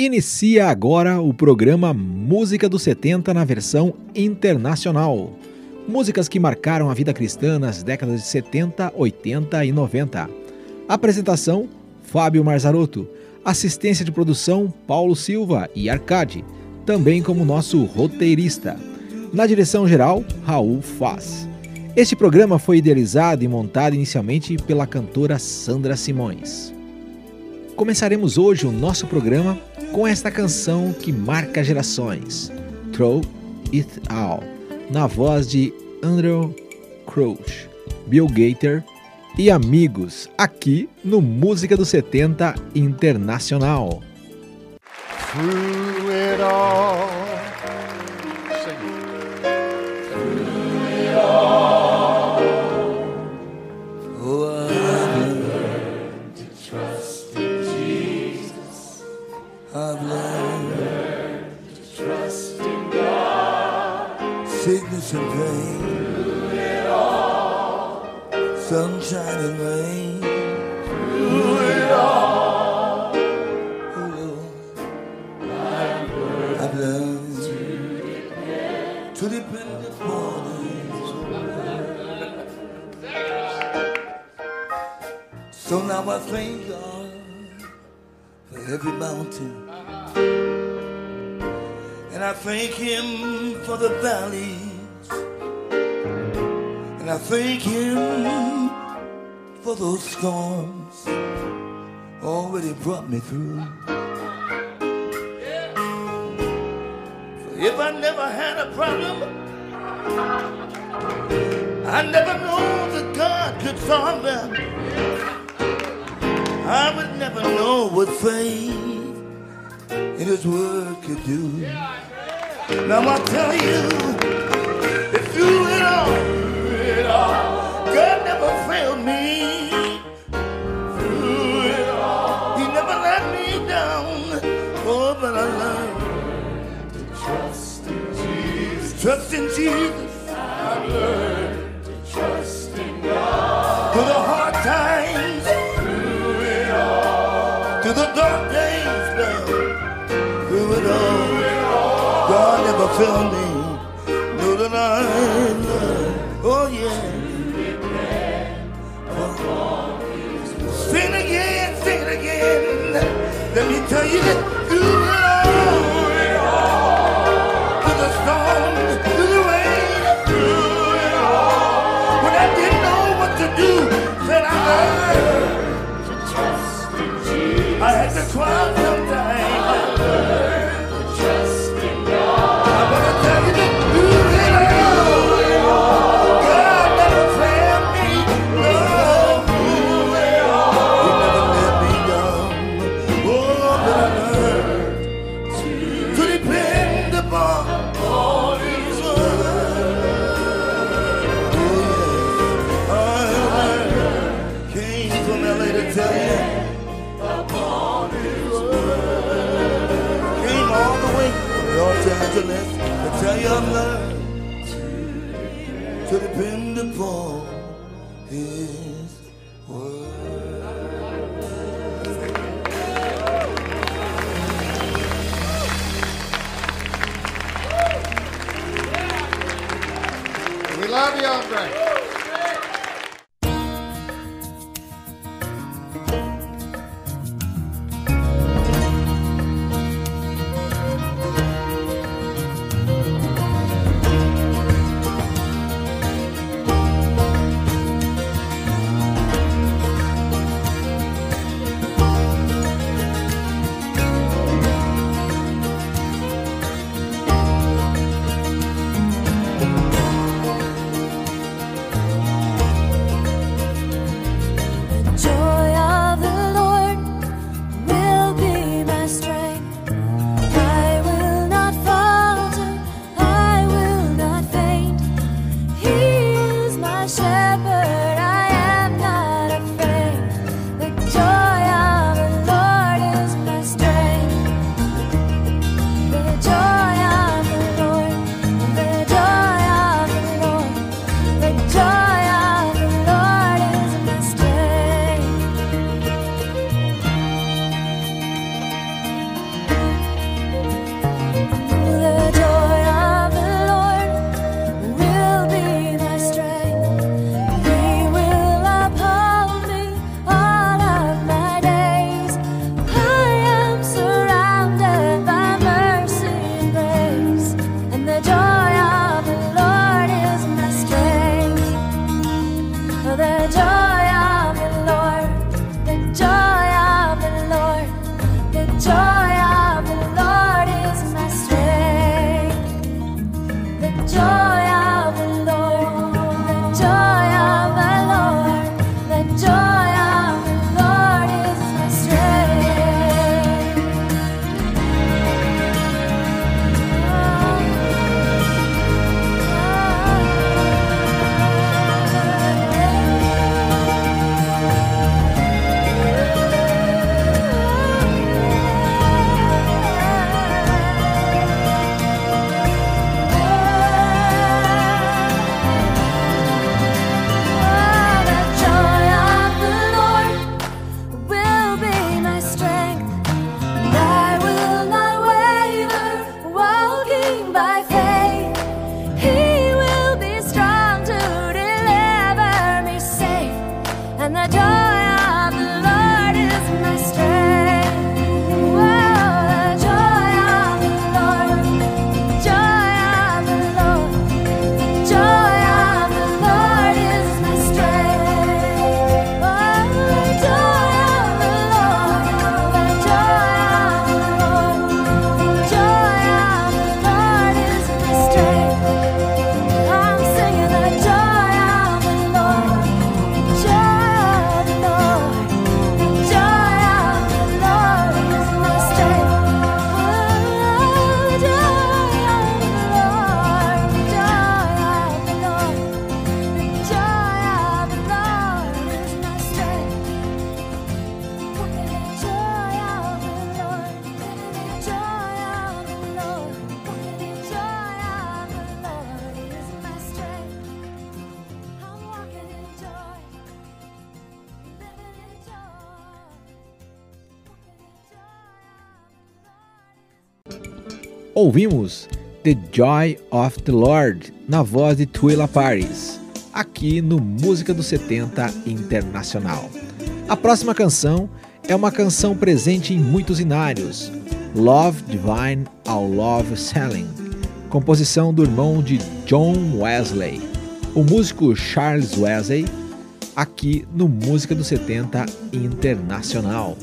Inicia agora o programa Música dos 70 na versão internacional. Músicas que marcaram a vida cristã nas décadas de 70, 80 e 90. Apresentação: Fábio Marzarotto. Assistência de produção: Paulo Silva e Arcade, também como nosso roteirista. Na direção geral, Raul Faz. Este programa foi idealizado e montado inicialmente pela cantora Sandra Simões. Começaremos hoje o nosso programa com esta canção que marca gerações, Throw It All, na voz de Andrew Crouch, Bill Gator e amigos, aqui no Música dos 70 Internacional. Through it all. For the valleys, and I thank Him for those storms already brought me through. For if I never had a problem, I never know that God could solve them. I would never know what faith in His Word could do. Now I tell you, if you it all. God never failed me through it all. He never let me down. Oh, but I learned to trust in Jesus. Trust in Jesus. God me. No, that I Oh yeah. Sing again, sing it again. Let me tell you that yanlar Ouvimos The Joy of the Lord na voz de Twila Paris, aqui no Música dos 70 Internacional. A próxima canção é uma canção presente em muitos inários, Love Divine ao Love Selling, composição do irmão de John Wesley, o músico Charles Wesley, aqui no Música dos 70 Internacional.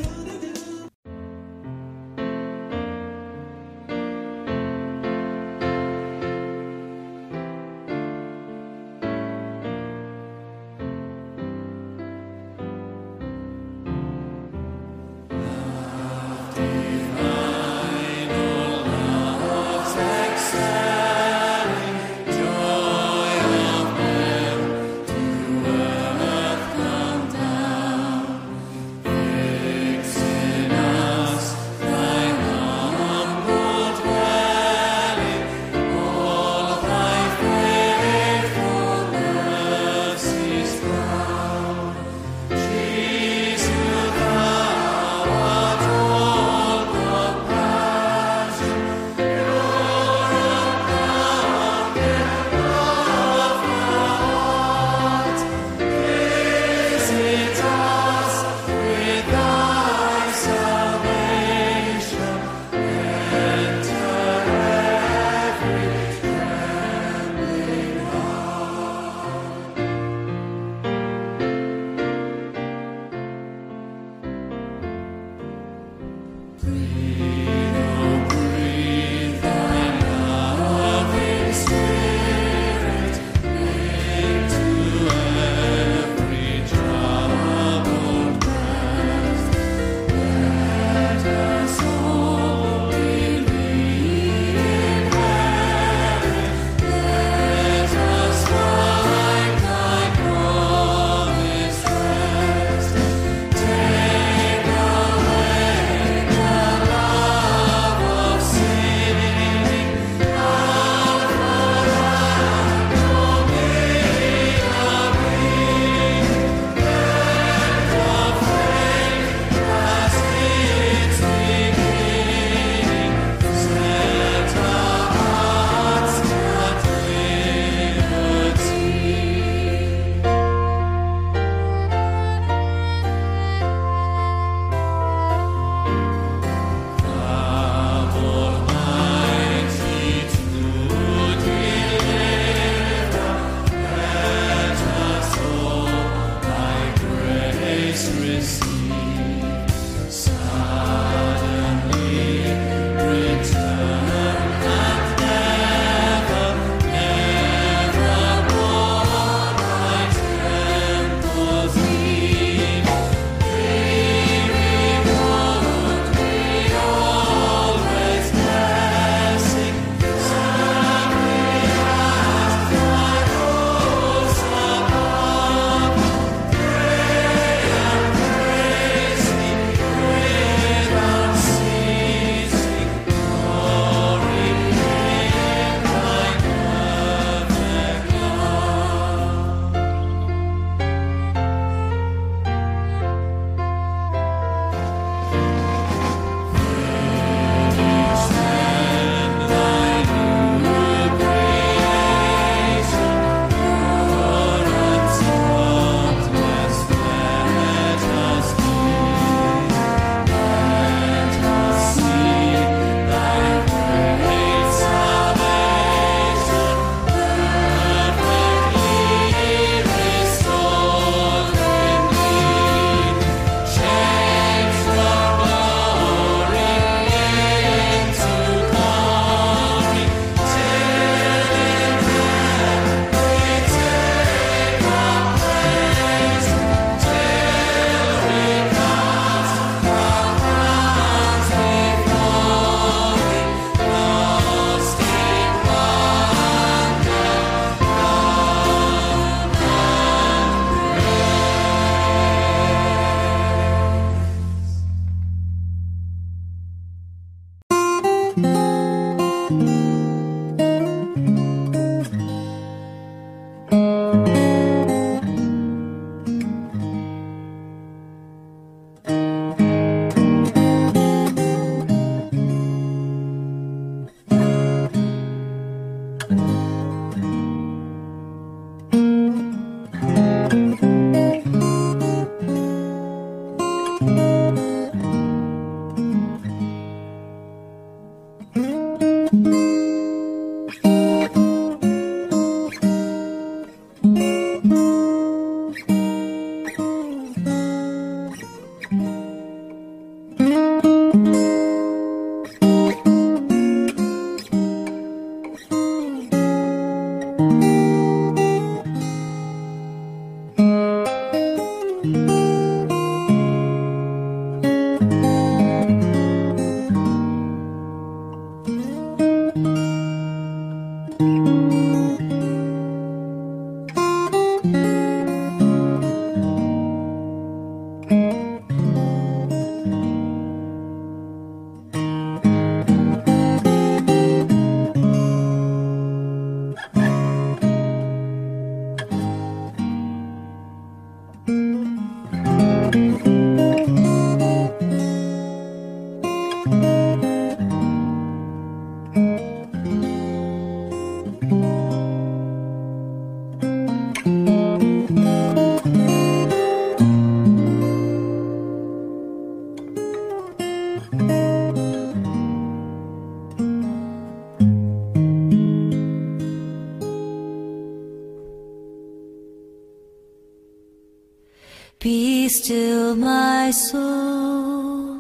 Soul.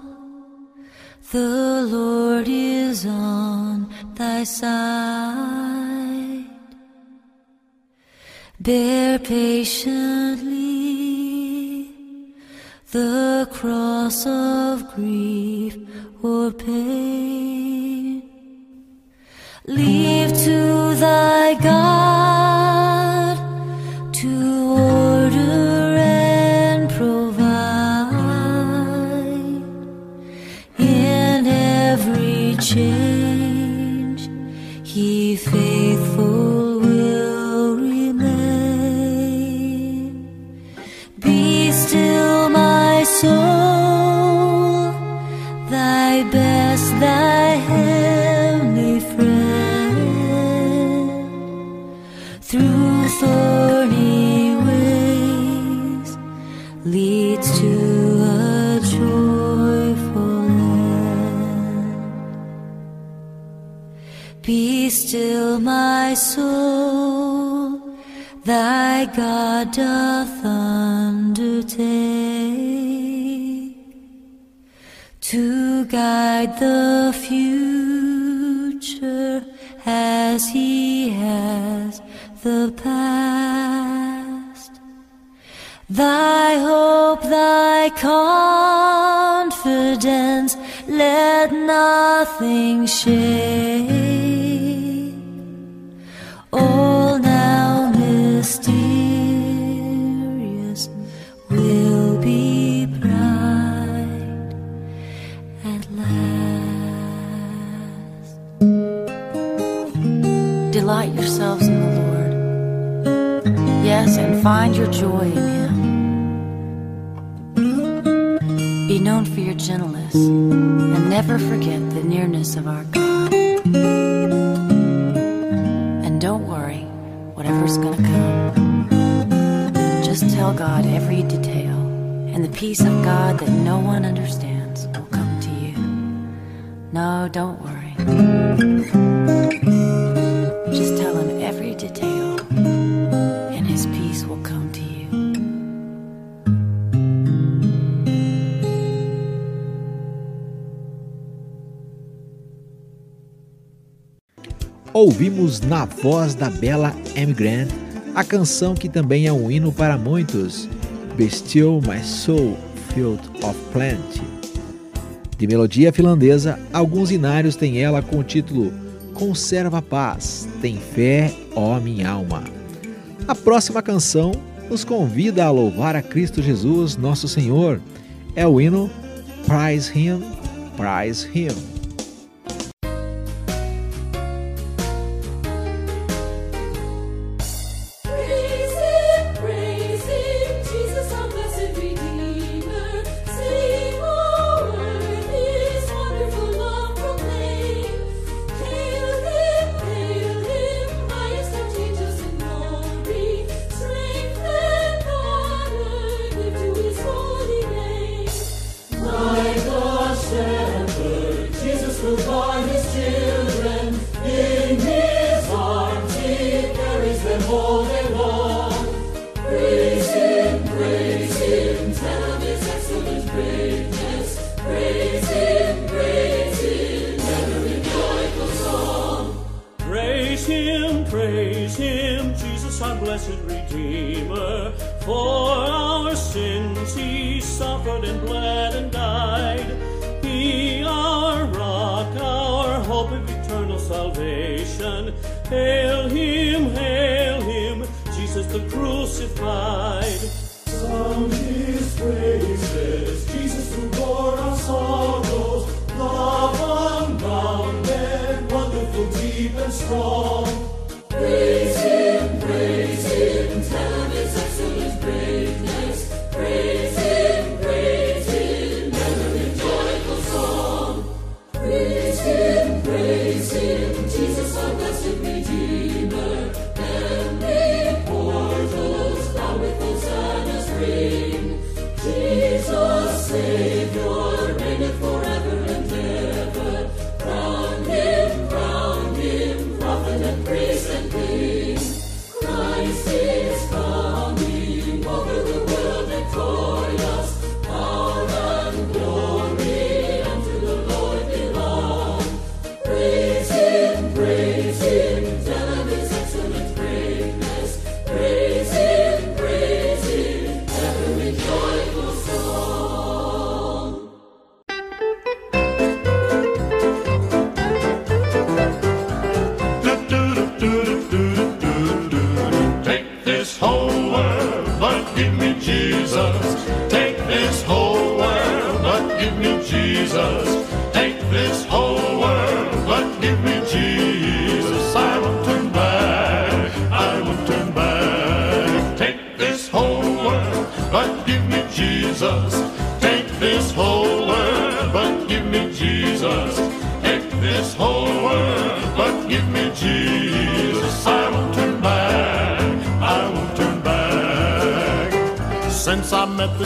The Lord is on thy side. Bear patiently the cross of grief or pain. Leave to thy God soul, thy God doth undertake to guide the future as he has the past. Thy hope, thy confidence, let nothing shake. All now will be bright at last. Delight yourselves in the Lord. Yes, and find your joy in Him. Be known for your gentleness, and never forget the nearness of our God. Whatever's gonna come. Just tell God every detail, and the peace of God that no one understands will come to you. No, don't worry. Just tell him every detail, Ouvimos na voz da bela Amy Grant a canção que também é um hino para muitos, Be Still My Soul, Field of Plenty. De melodia finlandesa, alguns inários têm ela com o título Conserva a Paz, Tem Fé, ó minha alma. A próxima canção nos convida a louvar a Cristo Jesus, nosso Senhor. É o hino Praise Him, Praise Him.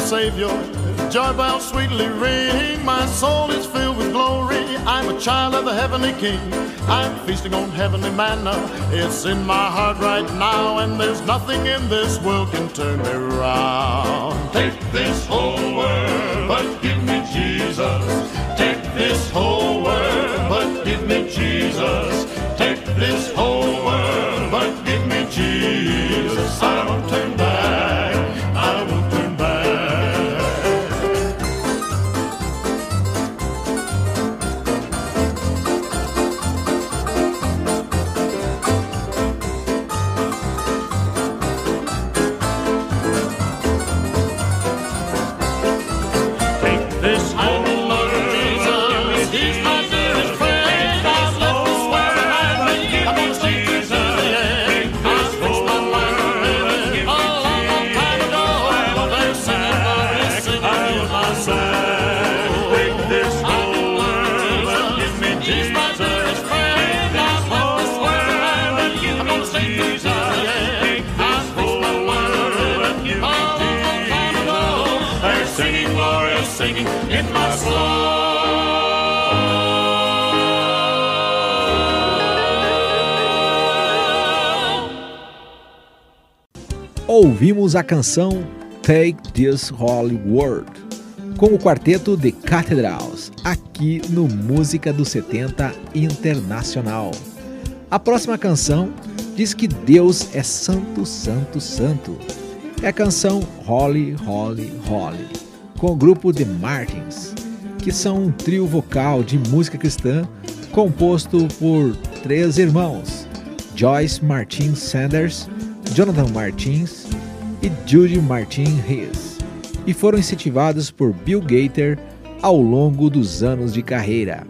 Savior, joy bells sweetly ring. My soul is filled with glory. I'm a child of the heavenly King. I'm feasting on heavenly manna. It's in my heart right now, and there's nothing in this world can turn me around. Take this whole singing in my soul. Ouvimos a canção Take This Holy Word com o quarteto The Cathedrals, aqui no Música dos 70 Internacional. A próxima canção diz que Deus é santo, santo, santo. É a canção Holy, Holy, Holy, com o grupo The Martins, que são um trio vocal de música cristã composto por três irmãos: Joyce Martin Sanders, Jonathan Martins e Judy Martin Hayes, e foram incentivados por Bill Gator ao longo dos anos de carreira.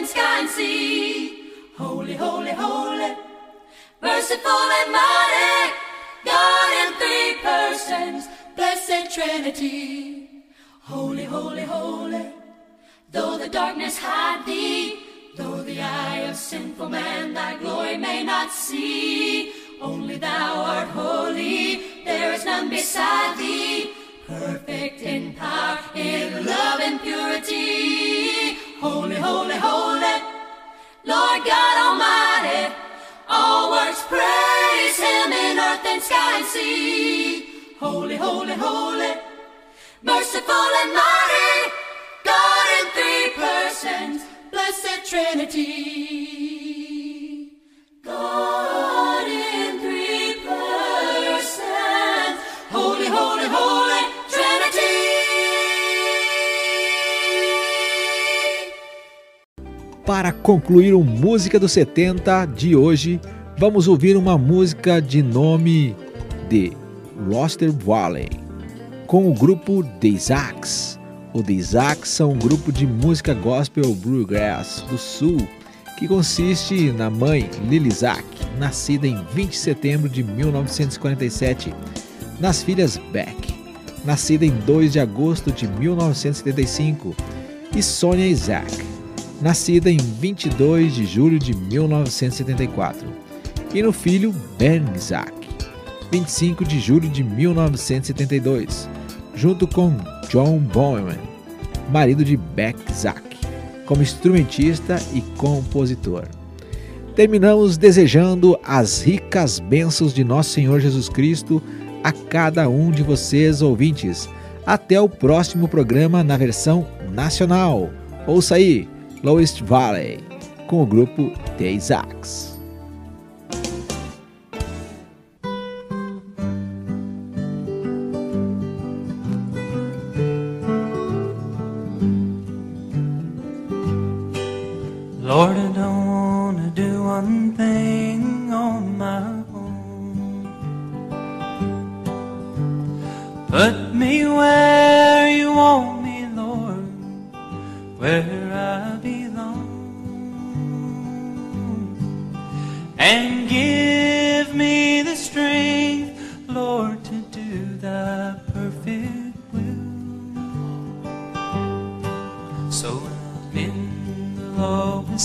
And sky and sea. Holy, holy, holy, merciful and mighty, God in three persons, blessed Trinity. Holy, holy, holy, though the darkness hide thee, though the eye of sinful man thy glory may not see, only thou art holy, there is none beside thee, perfect in power, in love and purity. Holy, holy, holy, Lord God Almighty, all works praise Him in earth and sky and sea. Holy, holy, holy, merciful and mighty, God in three persons, blessed Trinity. God Para concluir o Música dos 70 de hoje, vamos ouvir uma música de nome de Roster Valley, com o grupo The Isaacs. O The Isaacs são um grupo de música gospel bluegrass do sul, que consiste na mãe Lily Isaac, nascida em 20 de setembro de 1947, nas filhas Beck, nascida em 2 de agosto de 1975, e Sonia Isaac, nascida em 22 de julho de 1974, e no filho Ben Isaac, 25 de julho de 1972, junto com John Bowman, marido de Beck Isaac, como instrumentista e compositor. Terminamos desejando as ricas bênçãos de nosso Senhor Jesus Cristo a cada um de vocês, ouvintes. Até o próximo programa na versão nacional. Ouça aí, Lowest Valley, com o grupo The Isaacs.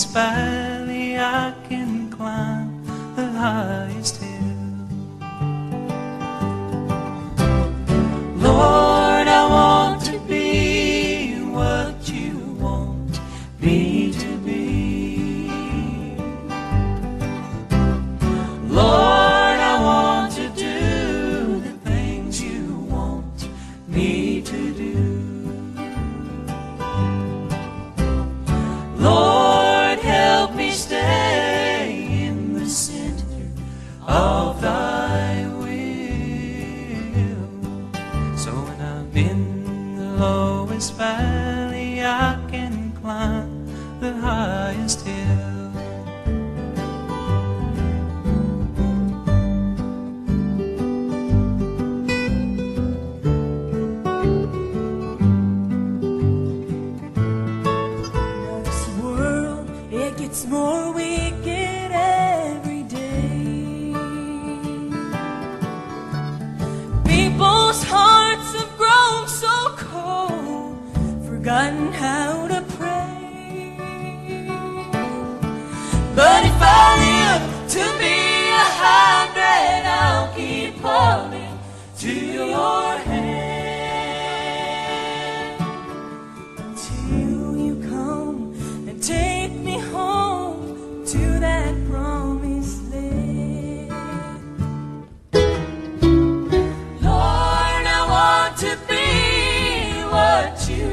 Lowest ti.